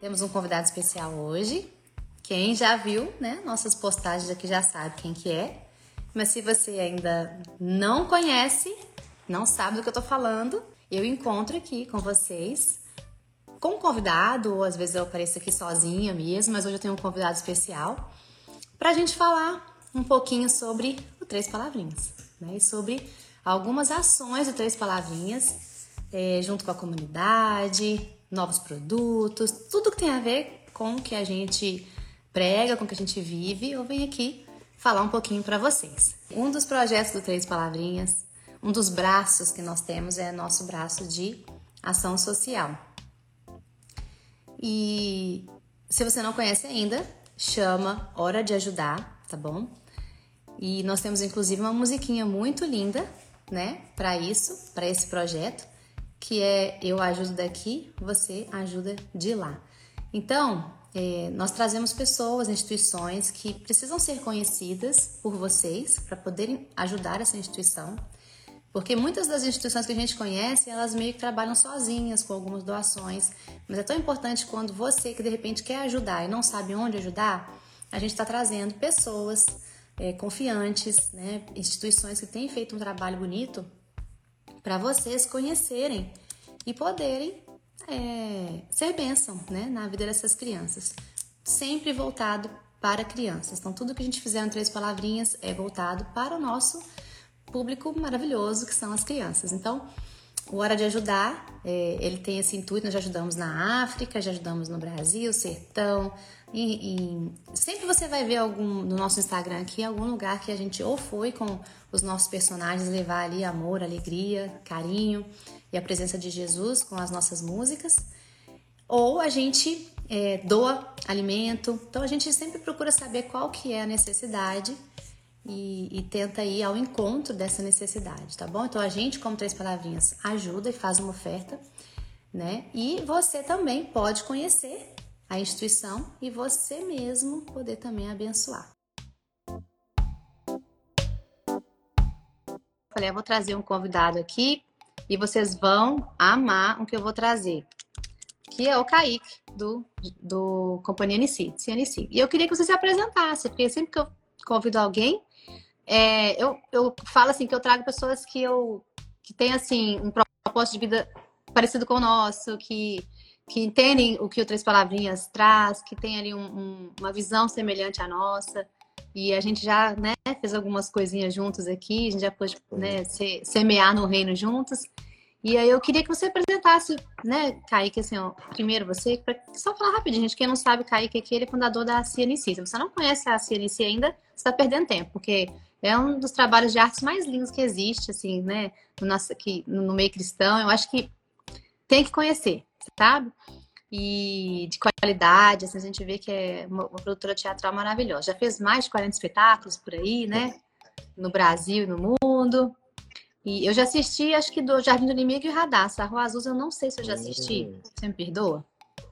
Temos um convidado especial hoje. Quem já viu, né, nossas postagens aqui já sabe quem que é. Mas se você ainda não conhece, não sabe do que eu tô falando, eu encontro aqui com vocês com um convidado, ou às vezes eu apareço aqui sozinha mesmo, mas hoje eu tenho um convidado especial para a gente falar um pouquinho sobre o Três Palavrinhas, né? E sobre algumas ações do Três Palavrinhas é, junto com a comunidade, novos produtos, tudo que tem a ver com o que a gente prega, com o que a gente vive, eu venho aqui falar um pouquinho para vocês. Um dos projetos do Três Palavrinhas, um dos braços que nós temos é nosso braço de ação social. E se você não conhece ainda, chama Hora de Ajudar, tá bom? E nós temos inclusive uma musiquinha muito linda, né, para isso, para esse projeto que é eu ajudo daqui, você ajuda de lá. Então, é, nós trazemos pessoas, instituições que precisam ser conhecidas por vocês para poderem ajudar essa instituição. Porque muitas das instituições que a gente conhece, elas meio que trabalham sozinhas com algumas doações. Mas é tão importante quando você que de repente quer ajudar e não sabe onde ajudar, a gente está trazendo pessoas é, confiantes, né, instituições que têm feito um trabalho bonito para vocês conhecerem e poderem é, ser bênção né, na vida dessas crianças. Sempre voltado para crianças. Então, tudo que a gente fizer em três palavrinhas é voltado para o nosso público maravilhoso que são as crianças. Então, o Hora de Ajudar, é, ele tem esse intuito, nós já ajudamos na África, já ajudamos no Brasil, Sertão, e, e, sempre você vai ver algum no nosso Instagram aqui algum lugar que a gente ou foi com os nossos personagens levar ali amor, alegria, carinho e a presença de Jesus com as nossas músicas, ou a gente é, doa alimento. Então a gente sempre procura saber qual que é a necessidade e, e, tenta ir ao encontro dessa necessidade, tá bom? Então a gente, como três palavrinhas, ajuda e faz uma oferta, né? E você também pode conhecer a instituição e você mesmo poder também abençoar. Falei, eu vou trazer um convidado aqui e vocês vão amar o que eu vou trazer, que é o Kaique, do, do Companhia NC, CNC. E eu queria que você se apresentasse, porque sempre que eu convido alguém, é, eu, eu falo assim que eu trago pessoas que eu que têm assim um propósito de vida parecido com o nosso, que que entendem o que o Três Palavrinhas traz, que tem ali um, um, uma visão semelhante à nossa. E a gente já né, fez algumas coisinhas juntos aqui, a gente já pôde né, se, semear no reino juntos. E aí eu queria que você apresentasse, né, Kaique, assim, ó, primeiro você, pra, só falar rapidinho, gente, quem não sabe, Kaique aqui, ele é fundador da CNC. Se você não conhece a CNC ainda, você está perdendo tempo, porque é um dos trabalhos de artes mais lindos que existe, assim, né, no, nosso, aqui, no meio cristão. Eu acho que tem que conhecer sabe? E de qualidade, assim, a gente vê que é uma, uma produtora teatral maravilhosa. Já fez mais de 40 espetáculos por aí, né? No Brasil e no mundo. E eu já assisti, acho que do Jardim do Inimigo e Radar. A Rua Azul, eu não sei se eu já assisti. Hum. Você me perdoa?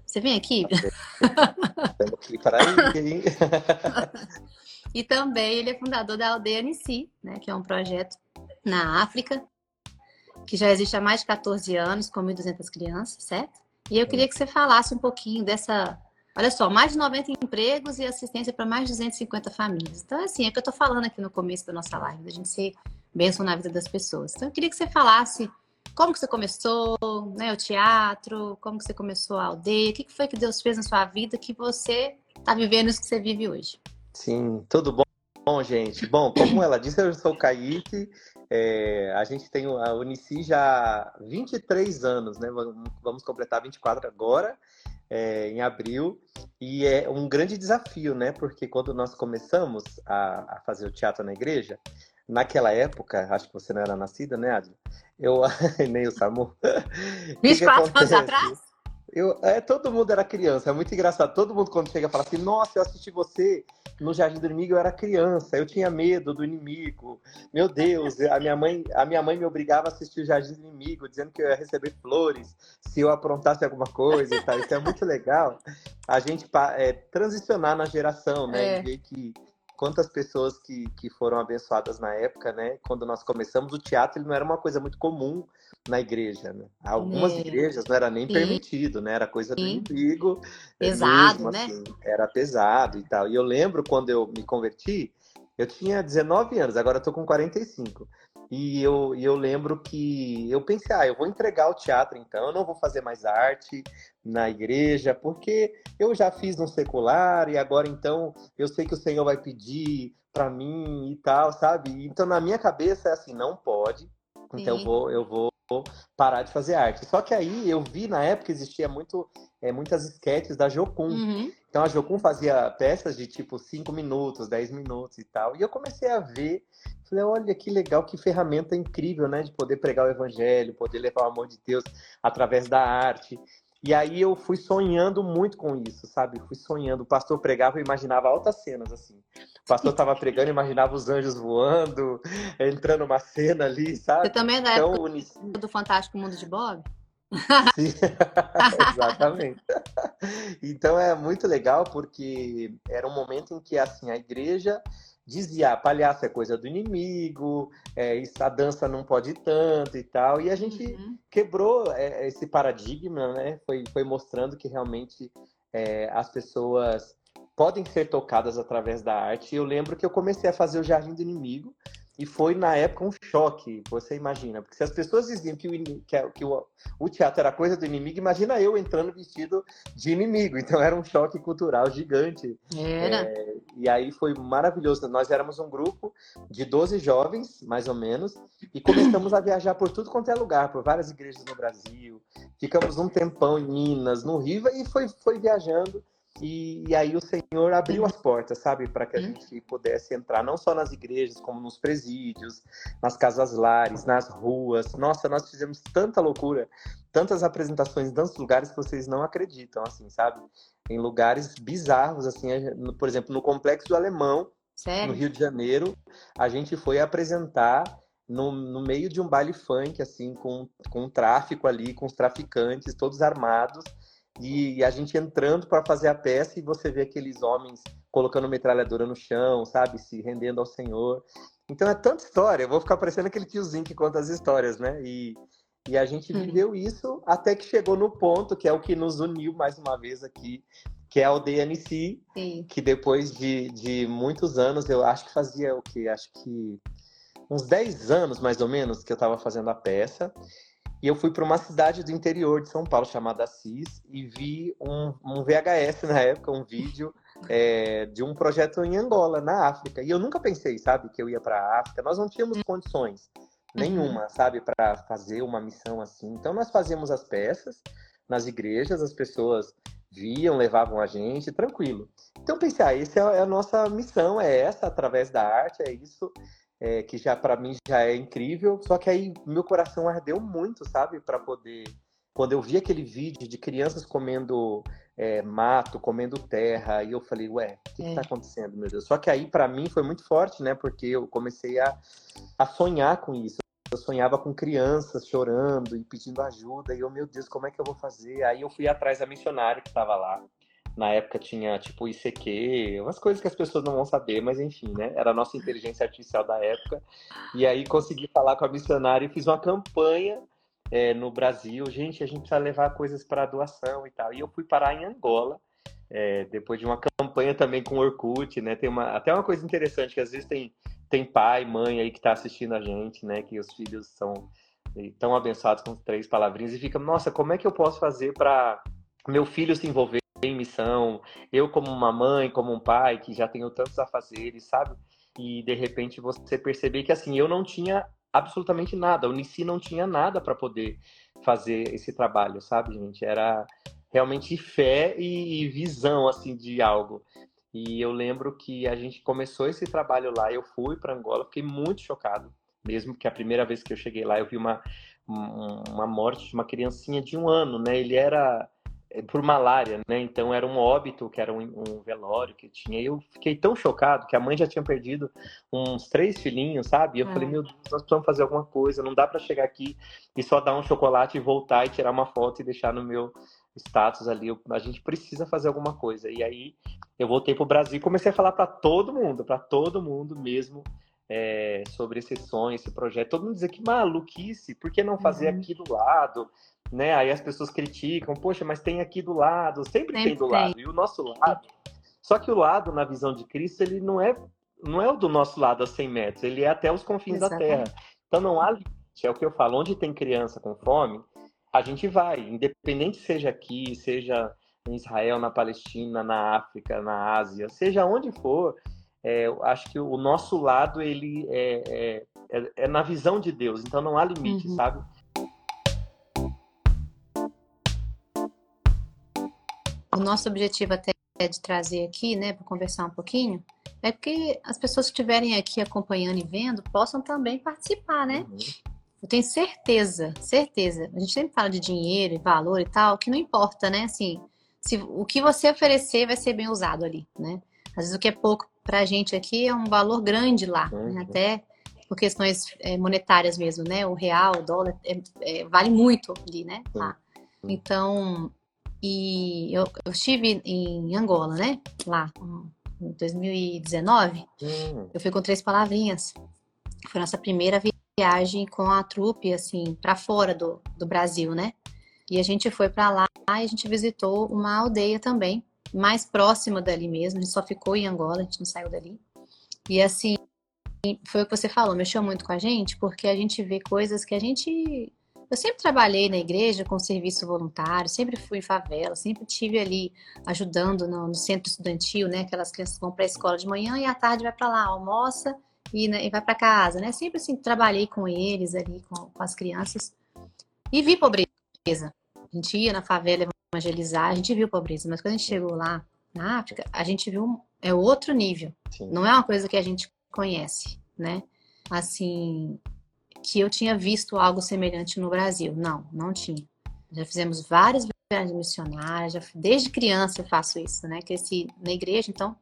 Você vem aqui? Estamos aqui para aí. e também ele é fundador da Aldeia Nissi, né? Que é um projeto na África, que já existe há mais de 14 anos, com 1.200 crianças, certo? E eu queria que você falasse um pouquinho dessa. Olha só, mais de 90 empregos e assistência para mais de 250 famílias. Então, assim, é o que eu estou falando aqui no começo da nossa live, da gente ser bênção na vida das pessoas. Então, eu queria que você falasse como que você começou, né, o teatro, como que você começou a aldeia, o que foi que Deus fez na sua vida que você está vivendo isso que você vive hoje. Sim, tudo bom, bom gente? Bom, como ela disse, eu sou o Kaique, é, a gente tem a Unici já há 23 anos, né? Vamos completar 24 agora, é, em abril. E é um grande desafio, né? Porque quando nós começamos a, a fazer o teatro na igreja, naquela época, acho que você não era nascida, né, Adri? Eu, nem o Samu. 24 anos atrás? Eu, é, todo mundo era criança, é muito engraçado. Todo mundo quando chega fala assim, nossa, eu assisti você no Jardim do Inimigo, eu era criança, eu tinha medo do inimigo. Meu Deus, a minha mãe, a minha mãe me obrigava a assistir o Jardim do Inimigo, dizendo que eu ia receber flores se eu aprontasse alguma coisa e tal. Isso é muito legal. A gente é, transicionar na geração, né? É. E ver que quantas pessoas que, que foram abençoadas na época, né? Quando nós começamos, o teatro ele não era uma coisa muito comum na igreja, né? Algumas é. igrejas não era nem Sim. permitido, né? Era coisa do Sim. inimigo. É pesado, mesmo, né? Assim, era pesado e tal. E eu lembro quando eu me converti, eu tinha 19 anos, agora eu tô com 45. E eu, e eu lembro que eu pensei, ah, eu vou entregar o teatro então, eu não vou fazer mais arte na igreja, porque eu já fiz no secular e agora então eu sei que o Senhor vai pedir para mim e tal, sabe? Então na minha cabeça é assim, não pode. Então eu vou, eu vou parar de fazer arte. Só que aí eu vi na época existia muito, é, muitas esquetes da Jocum. Uhum. Então a Jocum fazia peças de tipo 5 minutos, 10 minutos e tal. E eu comecei a ver, falei, olha que legal, que ferramenta incrível, né? De poder pregar o evangelho, poder levar o amor de Deus através da arte. E aí eu fui sonhando muito com isso, sabe? Fui sonhando. O pastor pregava, eu imaginava altas cenas, assim. O pastor estava pregando, imaginava os anjos voando, entrando uma cena ali, sabe? Você também é da então, época unici... do Fantástico Mundo de Bob? Sim, exatamente. Então é muito legal porque era um momento em que assim a igreja dizia palhaço é coisa do inimigo, é, isso, a dança não pode tanto e tal. E a gente uhum. quebrou é, esse paradigma, né? Foi, foi mostrando que realmente é, as pessoas podem ser tocadas através da arte. E eu lembro que eu comecei a fazer o Jardim do Inimigo, e foi, na época, um choque, você imagina. Porque se as pessoas diziam que, o, que, que o, o, teatro era coisa do inimigo, imagina eu entrando vestido de inimigo. Então era um choque cultural gigante. Era. É, e aí foi maravilhoso. Nós éramos um grupo de 12 jovens, mais ou menos, e começamos a viajar por tudo quanto é lugar, por várias igrejas no Brasil. Ficamos um tempão em Minas, no Riva, e foi, foi viajando. E, e, aí o Senhor abriu as portas, sabe, para que a uhum. gente pudesse entrar não só nas igrejas, como nos presídios, nas casas lares, nas ruas. Nossa, nós fizemos tanta loucura, tantas apresentações em tantos lugares que vocês não acreditam, assim, sabe? Em lugares bizarros, assim, por exemplo, no Complexo do Alemão, Sério? no Rio de Janeiro, a gente foi apresentar no, no meio de um baile funk, assim, com, com um tráfico ali, com os traficantes, todos armados e a gente entrando para fazer a peça e você vê aqueles homens colocando metralhadora no chão, sabe, se rendendo ao Senhor. Então é tanta história, eu vou ficar parecendo aquele tiozinho que conta as histórias, né? E, e a gente uhum. viveu isso até que chegou no ponto que é o que nos uniu mais uma vez aqui, que é a DNC, Sim. que depois de, de muitos anos, eu acho que fazia o que? Acho que uns 10 anos mais ou menos que eu estava fazendo a peça. E eu fui para uma cidade do interior de São Paulo chamada Assis e vi um, um VHS na época, um vídeo é, de um projeto em Angola, na África. E eu nunca pensei, sabe, que eu ia para a África. Nós não tínhamos condições nenhuma, uhum. sabe, para fazer uma missão assim. Então nós fazíamos as peças nas igrejas, as pessoas viam, levavam a gente, tranquilo. Então pensei, ah, essa é a nossa missão, é essa, através da arte, é isso é, que já para mim já é incrível. Só que aí meu coração ardeu muito, sabe, para poder. Quando eu vi aquele vídeo de crianças comendo é, mato, comendo terra, e eu falei, ué, o que, é. está acontecendo, meu Deus? Só que aí para mim foi muito forte, né? Porque eu comecei a, a sonhar com isso. Eu sonhava com crianças chorando e pedindo ajuda, e eu, meu Deus, como é que eu vou fazer? Aí eu fui atrás da missionária que estava lá. Na época tinha tipo ICQ, umas coisas que as pessoas não vão saber, mas enfim, né? Era a nossa inteligência artificial da época. E aí consegui falar com a missionária e fiz uma campanha é, no Brasil. Gente, a gente precisa levar coisas para doação e tal. E eu fui parar em Angola, é, depois de uma campanha também com Orkut, né? Tem uma, até uma coisa interessante, que às vezes tem, tem pai, mãe aí que está assistindo a gente, né? Que os filhos são tão abençoados com três palavrinhas e fica, nossa, como é que eu posso fazer para meu filho se envolver em missão, eu como uma mãe, como um pai, que já tenho tantos afazeres, sabe? E de repente você perceber que assim, eu não tinha absolutamente nada, o Unici não tinha nada para poder fazer esse trabalho, sabe, gente? Era realmente fé e visão assim de algo. E eu lembro que a gente começou esse trabalho lá, eu fui para Angola, fiquei muito chocado, mesmo que a primeira vez que eu cheguei lá eu vi uma uma morte de uma criancinha de um ano, né? Ele era por malária, né? Então era um óbito, que era um, um, velório que tinha. E eu fiquei tão chocado que a mãe já tinha perdido uns três filhinhos, sabe? E eu é. falei, meu Deus, nós precisamos fazer alguma coisa. Não dá para chegar aqui e só dar um chocolate e voltar e tirar uma foto e deixar no meu status ali, a gente precisa fazer alguma coisa. E aí eu voltei para o Brasil e comecei a falar para todo mundo, para todo mundo mesmo, é, sobre esse sonho, esse projeto. Todo mundo dizia que maluquice, por que não fazer uhum. aqui do lado? Né? Aí as pessoas criticam, poxa, mas tem aqui do lado, sempre, sempre tem do tem. lado. E o nosso lado. Só que o lado, na visão de Cristo, ele não é, não é o do nosso lado a 100 metros, ele é até os confins Exatamente. da terra. Então não há limite, é o que eu falo. Onde tem criança com fome, a gente vai, independente seja aqui, seja em Israel, na Palestina, na África, na Ásia, seja onde for, é, acho que o nosso lado ele é, é, é, é, na visão de Deus, então não há limite, uhum. sabe? O nosso objetivo até é de trazer aqui, né, para conversar um pouquinho, é que as pessoas que estiverem aqui acompanhando e vendo possam também participar, né? Uhum. Eu tenho certeza, certeza. A gente sempre fala de dinheiro e valor e tal, que não importa, né? Assim, se, o que você oferecer vai ser bem usado ali, né? Às vezes o que é pouco para a gente aqui é um valor grande lá, né? uhum. né? até por questões é, monetárias mesmo, né? O real, o dólar, é, é, vale muito ali, né? Lá. Então, e eu, eu, estive em Angola, né? Lá, em 2019. Uhum. Eu fui com três palavrinhas. Foi nossa primeira viagem com a trupe, assim, para fora do, do Brasil, né? E a gente foi para lá e a gente visitou uma aldeia também, mais próxima dali mesmo, a gente só ficou em Angola, a gente não saiu dali. E assim, foi o que você falou, mexeu muito com a gente, porque a gente vê coisas que a gente. Eu sempre trabalhei na igreja com serviço voluntário, sempre fui em favela, sempre tive ali ajudando no, no centro estudantil, né? Aquelas crianças vão para a escola de manhã e à tarde vai para lá, almoça e, né, e vai para casa, né? Sempre assim, trabalhei com eles ali, com, com as crianças. E vi pobreza. A gente ia na favela evangelizar, a gente viu pobreza, mas quando a gente chegou lá na África, a gente viu é outro nível. Sim. Não é uma coisa que a gente conhece, né? Assim, que eu tinha visto algo semelhante no Brasil. Não, não tinha. Já fizemos várias viagens missionárias, já, desde criança eu faço isso, né? Cresci na igreja, então,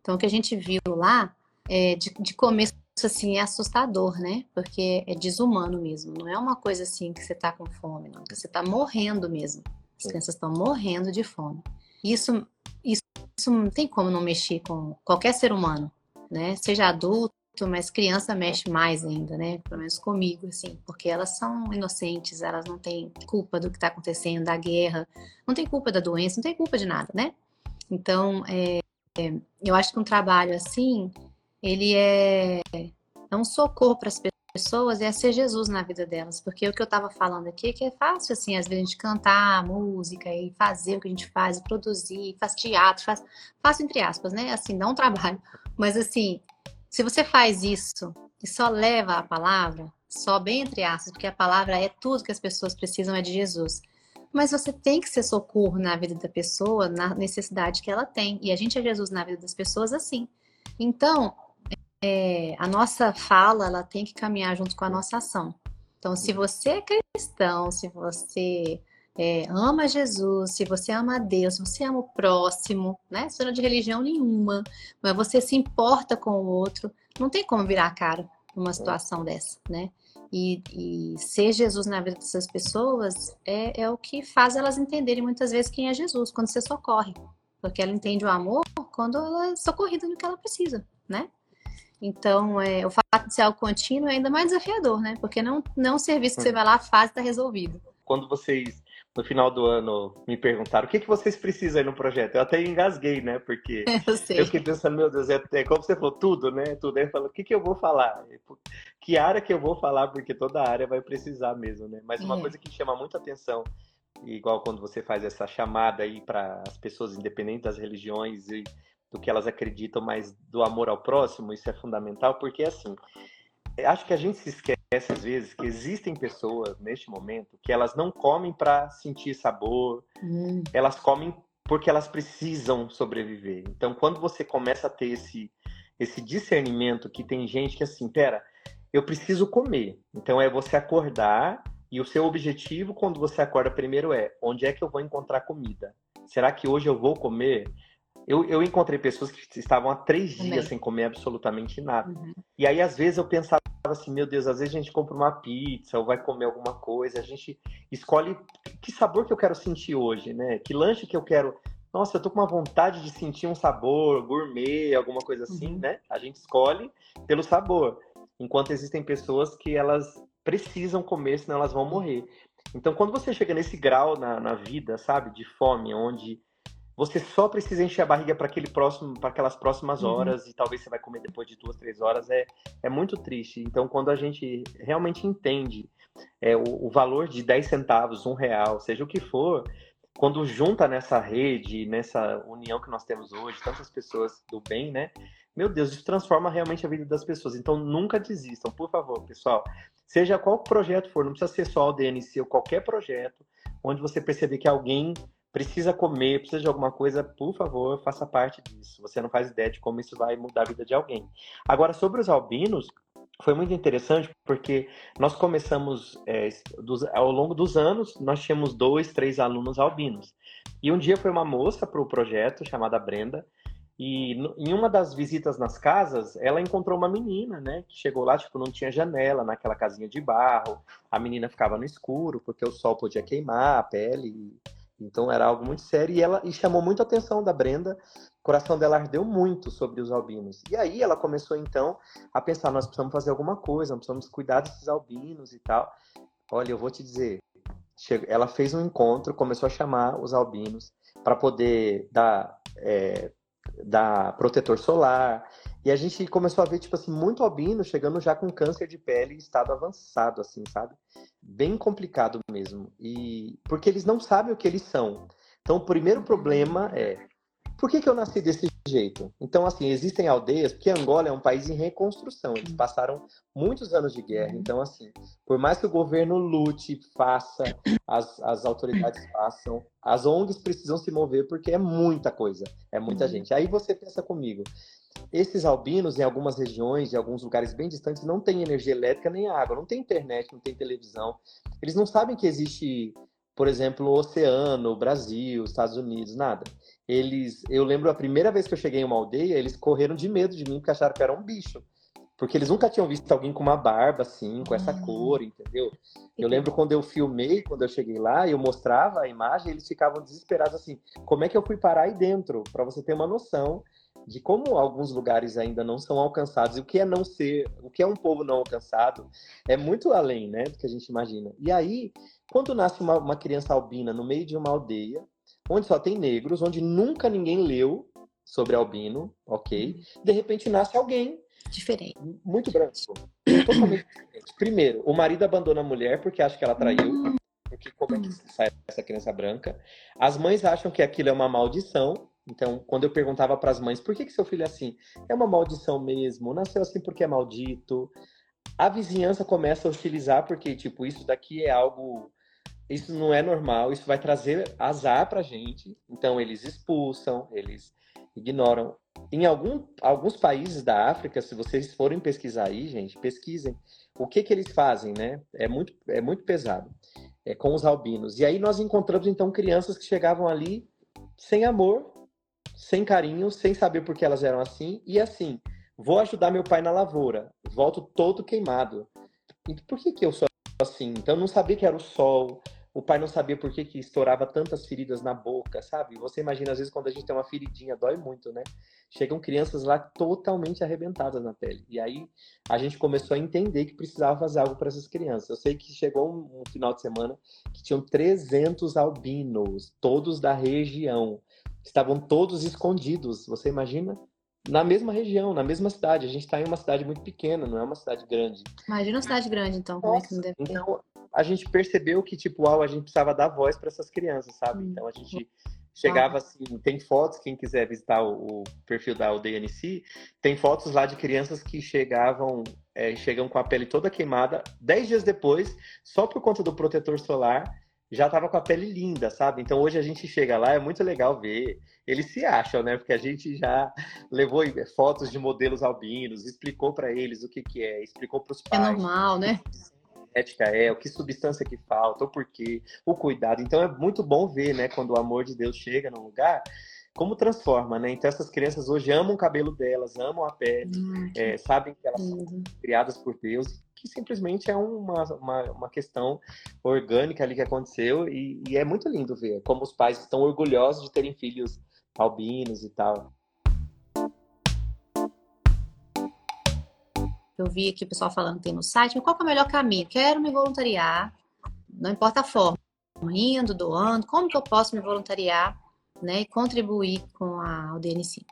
então o que a gente viu lá é, de, de começo assim é assustador, né? Porque é desumano mesmo. Não é uma coisa assim que você tá com fome, não. Que você tá morrendo mesmo. As crianças estão morrendo de fome. Isso, isso, isso não tem como não mexer com qualquer ser humano, né? Seja adulto, mas criança mexe mais ainda, né? Pelo menos comigo, assim, porque elas são inocentes, elas não têm culpa do que está acontecendo, da guerra, não tem culpa da doença, não tem culpa de nada, né? Então, é, é, eu acho que um trabalho assim, ele é, é um socorro para as pessoas é ser Jesus na vida delas, porque o que eu estava falando aqui é que é fácil, assim, às vezes a gente cantar música e fazer o que a gente faz, produzir, faz teatro, faz, fácil entre aspas, né? Assim, dá um trabalho. Mas assim, se você faz isso e só leva a palavra, só bem entre aspas, porque a palavra é tudo que as pessoas precisam é de Jesus. Mas você tem que ser socorro na vida da pessoa, na necessidade que ela tem. E a gente é Jesus na vida das pessoas assim. Então, é, a nossa fala ela tem que caminhar junto com a nossa ação. Então, se você é cristão, se você é, ama Jesus, se você ama Deus, se você ama o próximo, né? Você não é de religião nenhuma, mas você se importa com o outro, não tem como virar a cara numa situação dessa, né? E, e, ser Jesus na vida dessas pessoas é, é o que faz elas entenderem muitas vezes quem é Jesus, quando você socorre. Porque ela entende o amor quando ela é socorrida no que ela precisa, né? Então, é, o fato de ser algo contínuo é ainda mais desafiador, né? Porque não, não é um serviço que você vai lá, faz e está resolvido. Quando vocês, no final do ano, me perguntaram o que, que vocês precisam aí no projeto, eu até engasguei, né? Porque eu, sei. eu fiquei pensando, meu Deus, é, é como você falou, tudo, né? Tudo. Aí eu falo, o que, que eu vou falar? Que área que eu vou falar? Porque toda área vai precisar mesmo, né? Mas uma é. coisa que chama muita atenção igual quando você faz essa chamada aí para as pessoas independentes das religiões e do que elas acreditam, mas do amor ao próximo, isso é fundamental, porque assim, acho que a gente se esquece às vezes que existem pessoas neste momento que elas não comem para sentir sabor, hum. elas comem porque elas precisam sobreviver. Então, quando você começa a ter esse esse discernimento que tem gente que assim, pera, eu preciso comer. Então é você acordar e o seu objetivo quando você acorda primeiro é onde é que eu vou encontrar comida? Será que hoje eu vou comer? Eu, eu encontrei pessoas que estavam há três Também. dias sem comer absolutamente nada. Uhum. E aí, às vezes, eu pensava assim, meu Deus, às vezes a gente compra uma pizza ou vai comer alguma coisa, a gente escolhe que sabor que eu quero sentir hoje, né? Que lanche que eu quero. Nossa, eu tô com uma vontade de sentir um sabor gourmet, alguma coisa assim, uhum. né? A gente escolhe pelo sabor. Enquanto existem pessoas que elas precisam comer, senão elas vão morrer. Então, quando você chega nesse grau na, na vida, sabe, de fome, onde você só precisa encher a barriga para aquele próximo, para aquelas próximas uhum. horas uhum. e talvez você vai comer depois de duas, três horas é, é muito triste. Então, quando a gente realmente entende é, o, o valor de 10 centavos, um real, seja o que for, quando junta nessa rede, nessa união que nós temos hoje, tantas pessoas do bem, né? Meu Deus, isso transforma realmente a vida das pessoas. Então, nunca desistam, por favor, pessoal. Seja qual projeto for, não precisa ser só o DNC ou qualquer projeto, onde você perceber que alguém precisa comer, precisa de alguma coisa, por favor, faça parte disso. Você não faz ideia de como isso vai mudar a vida de alguém. Agora, sobre os albinos, foi muito interessante porque nós começamos é, dos, ao longo dos anos, nós tínhamos dois, três alunos albinos. E um dia foi uma moça para o projeto chamada Brenda. E em uma das visitas nas casas, ela encontrou uma menina, né? Que chegou lá, tipo, não tinha janela, naquela casinha de barro. A menina ficava no escuro, porque o sol podia queimar a pele. Então era algo muito sério e ela e chamou muito a atenção da Brenda. O coração dela ardeu muito sobre os albinos. E aí ela começou então a pensar: nós precisamos fazer alguma coisa, nós precisamos cuidar desses albinos e tal. Olha, eu vou te dizer, ela fez um encontro, começou a chamar os albinos para poder dar, é, dar protetor solar. E a gente começou a ver, tipo assim, muito albino chegando já com câncer de pele em estado avançado, assim, sabe? bem complicado mesmo. E porque eles não sabem o que eles são. Então, o primeiro problema é por que, que eu nasci desse jeito? Então, assim, existem aldeias, porque Angola é um país em reconstrução, eles passaram muitos anos de guerra. Então, assim, por mais que o governo lute, faça, as, as autoridades façam, as ONGs precisam se mover porque é muita coisa, é muita gente. Aí você pensa comigo, esses albinos, em algumas regiões, em alguns lugares bem distantes, não tem energia elétrica nem água, não tem internet, não tem televisão. Eles não sabem que existe, por exemplo, o oceano, o Brasil, os Estados Unidos, nada. Eles, eu lembro a primeira vez que eu cheguei em uma aldeia, eles correram de medo de mim porque acharam que era um bicho. Porque eles nunca tinham visto alguém com uma barba assim, com essa hum. cor, entendeu? Eu lembro quando eu filmei, quando eu cheguei lá, eu mostrava a imagem, eles ficavam desesperados assim: como é que eu fui parar aí dentro? Para você ter uma noção de como alguns lugares ainda não são alcançados e o que é não ser, o que é um povo não alcançado, é muito além, né, do que a gente imagina. E aí, quando nasce uma, uma criança albina no meio de uma aldeia, onde só tem negros, onde nunca ninguém leu sobre albino, ok? De repente nasce alguém diferente, muito branco, totalmente diferente. Primeiro, o marido abandona a mulher porque acha que ela traiu. Porque como é que sai essa criança branca? As mães acham que aquilo é uma maldição então, quando eu perguntava para as mães, por que, que seu filho é assim? É uma maldição mesmo, nasceu assim porque é maldito. A vizinhança começa a utilizar porque, tipo, isso daqui é algo. Isso não é normal, isso vai trazer azar pra gente. Então, eles expulsam, eles ignoram. Em algum, alguns países da África, se vocês forem pesquisar aí, gente, pesquisem. O que que eles fazem, né? É muito, é muito pesado. É, com os albinos. E aí nós encontramos, então, crianças que chegavam ali sem amor, sem carinho, sem saber por que elas eram assim, e assim, vou ajudar meu pai na lavoura, volto todo queimado. E por que, que eu sou assim? Então não sabia que era o sol, o pai não sabia por que, que estourava tantas feridas na boca, sabe? Você imagina, às vezes, quando a gente tem uma feridinha, dói muito, né? Chegam crianças lá totalmente arrebentadas na pele. E aí a gente começou a entender que precisava fazer algo para essas crianças. Eu sei que chegou um, um final de semana que tinham 300 albinos, todos da região estavam todos escondidos. Você imagina? Na mesma região, na mesma cidade. A gente está em uma cidade muito pequena, não é uma cidade grande. Imagina uma cidade grande, então. Como Nossa, é que não deve ter? Então, a gente percebeu que, tipo, uau, a gente precisava dar voz para essas crianças, sabe? Hum. Então, a gente chegava assim, tem fotos, quem quiser visitar o, o perfil da aldeia NC, tem fotos lá de crianças que chegavam, é, chegam com a pele toda queimada, dez dias depois, só por conta do protetor solar, já tava com a pele linda, sabe? Então hoje a gente chega lá, é muito legal ver. Eles se acham, né? Porque a gente já levou fotos de modelos albinos, explicou para eles o que que é, explicou para os é pais. É normal, né? ética é, o que substância que falta, o porquê, o cuidado. Então é muito bom ver, né, quando o amor de Deus chega num lugar, como transforma, né? Então essas crianças hoje amam o cabelo delas, amam a pele, hum, é, sabem que elas são criadas por Deus, que simplesmente é uma, uma, uma questão orgânica ali que aconteceu e, e, é muito lindo ver como os pais estão orgulhosos de terem filhos albinos e tal. Eu vi aqui o pessoal falando que tem no site, qual é o melhor caminho? Quero me voluntariar, não importa a forma, indo, doando, como que eu posso me voluntariar né, e contribuir com a, DNC?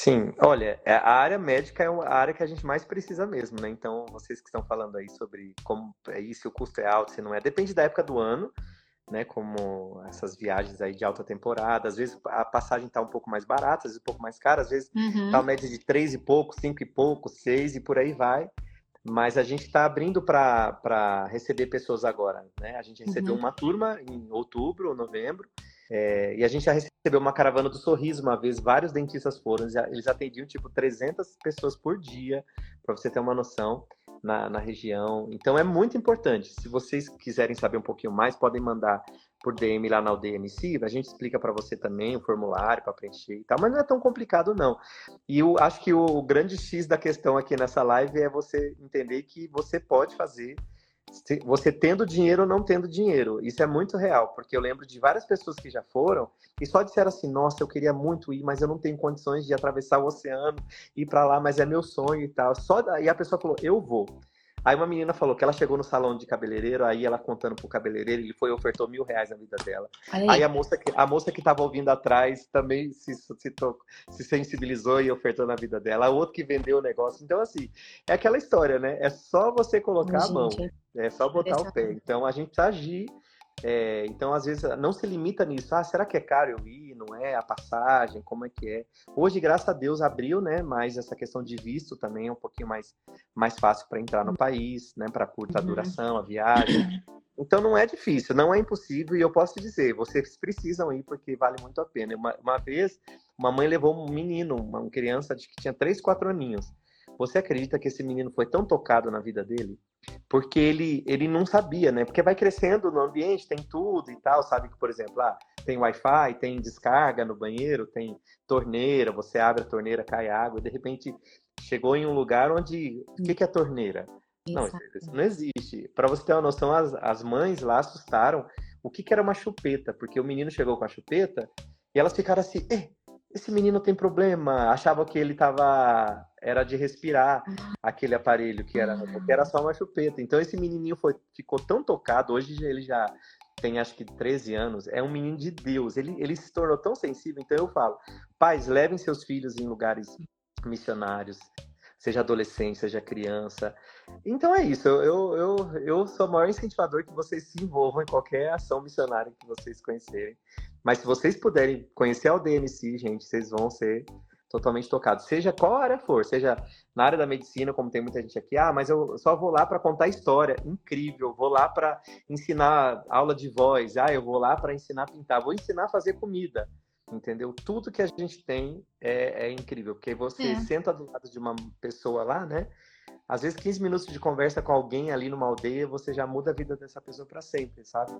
Sim, olha, é, a área médica é a área que a gente mais precisa mesmo, né? Então, vocês que estão falando aí sobre como é isso, se o custo é alto, se não é, depende da época do ano, né? Como essas viagens aí de alta temporada, às vezes a passagem está um pouco mais barata, às vezes um pouco mais cara, às vezes uhum. tá uma média de três e pouco, cinco e pouco, seis e por aí vai. Mas a gente está abrindo para receber pessoas agora, né? A gente recebeu uhum. uma turma em outubro ou novembro, é, e a gente já recebeu uma caravana do sorriso uma vez, vários dentistas foram, eles atendiam tipo 300 pessoas por dia, para você ter uma noção, na, na, região. Então é muito importante. Se vocês quiserem saber um pouquinho mais, podem mandar por DM lá na UDMC, a gente explica para você também o formulário para preencher e tal, mas não é tão complicado não. E eu acho que o grande X da questão aqui nessa live é você entender que você pode fazer você tendo dinheiro ou não tendo dinheiro. Isso é muito real, porque eu lembro de várias pessoas que já foram e só disseram assim: nossa, eu queria muito ir, mas eu não tenho condições de atravessar o oceano, ir para lá, mas é meu sonho e tal. Só daí a pessoa falou: eu vou. Aí uma menina falou que ela chegou no salão de cabeleireiro, aí ela contando pro cabeleireiro, ele foi ofertou mil reais na vida dela. Aí, aí a moça que a moça que estava ouvindo atrás também se, se, se sensibilizou e ofertou na vida dela. O outro que vendeu o negócio. Então, assim, é aquela história, né? É só você colocar a mão, é só botar o pé. Então a gente precisa agir é, então, às vezes, não se limita nisso. Ah, será que é caro eu ir? Não é? A passagem, como é que é? Hoje, graças a Deus, abriu, né? Mas essa questão de visto também é um pouquinho mais, mais fácil para entrar no país, né? Para curta uhum. duração, a viagem. Então, não é difícil, não é impossível. E eu posso te dizer, vocês precisam ir porque vale muito a pena. Uma, uma vez, uma mãe levou um menino, uma criança de que tinha 3, 4 aninhos. Você acredita que esse menino foi tão tocado na vida dele? Porque ele, ele não sabia, né? Porque vai crescendo no ambiente, tem tudo e tal. Sabe que, por exemplo, lá ah, tem Wi-Fi, tem descarga no banheiro, tem torneira, você abre a torneira, cai água, e de repente chegou em um lugar onde. O que, que é torneira? Não, isso não existe. Para você ter uma noção, as, as mães lá assustaram o que, que era uma chupeta, porque o menino chegou com a chupeta e elas ficaram assim: eh, esse menino tem problema. Achava que ele tava era de respirar aquele aparelho que era, que era só uma chupeta. Então esse menininho foi, ficou tão tocado, hoje ele já tem acho que 13 anos, é um menino de Deus. Ele, ele se tornou tão sensível. Então eu falo, pais, levem seus filhos em lugares missionários, seja adolescente, seja criança. Então é isso, eu, eu, eu, sou o maior incentivador que vocês se envolvam em qualquer ação missionária que vocês conhecerem. Mas se vocês puderem conhecer o DNC, gente, vocês vão ser totalmente tocados. Seja qual área for, seja na área da medicina, como tem muita gente aqui, ah, mas eu só vou lá para contar história, incrível, vou lá para ensinar aula de voz, ah, eu vou lá para ensinar a pintar, vou ensinar a fazer comida, entendeu? Tudo que a gente tem é, é incrível, porque você é. senta do lado de uma pessoa lá, né? Às vezes 15 minutos de conversa com alguém ali numa aldeia, você já muda a vida dessa pessoa para sempre, sabe?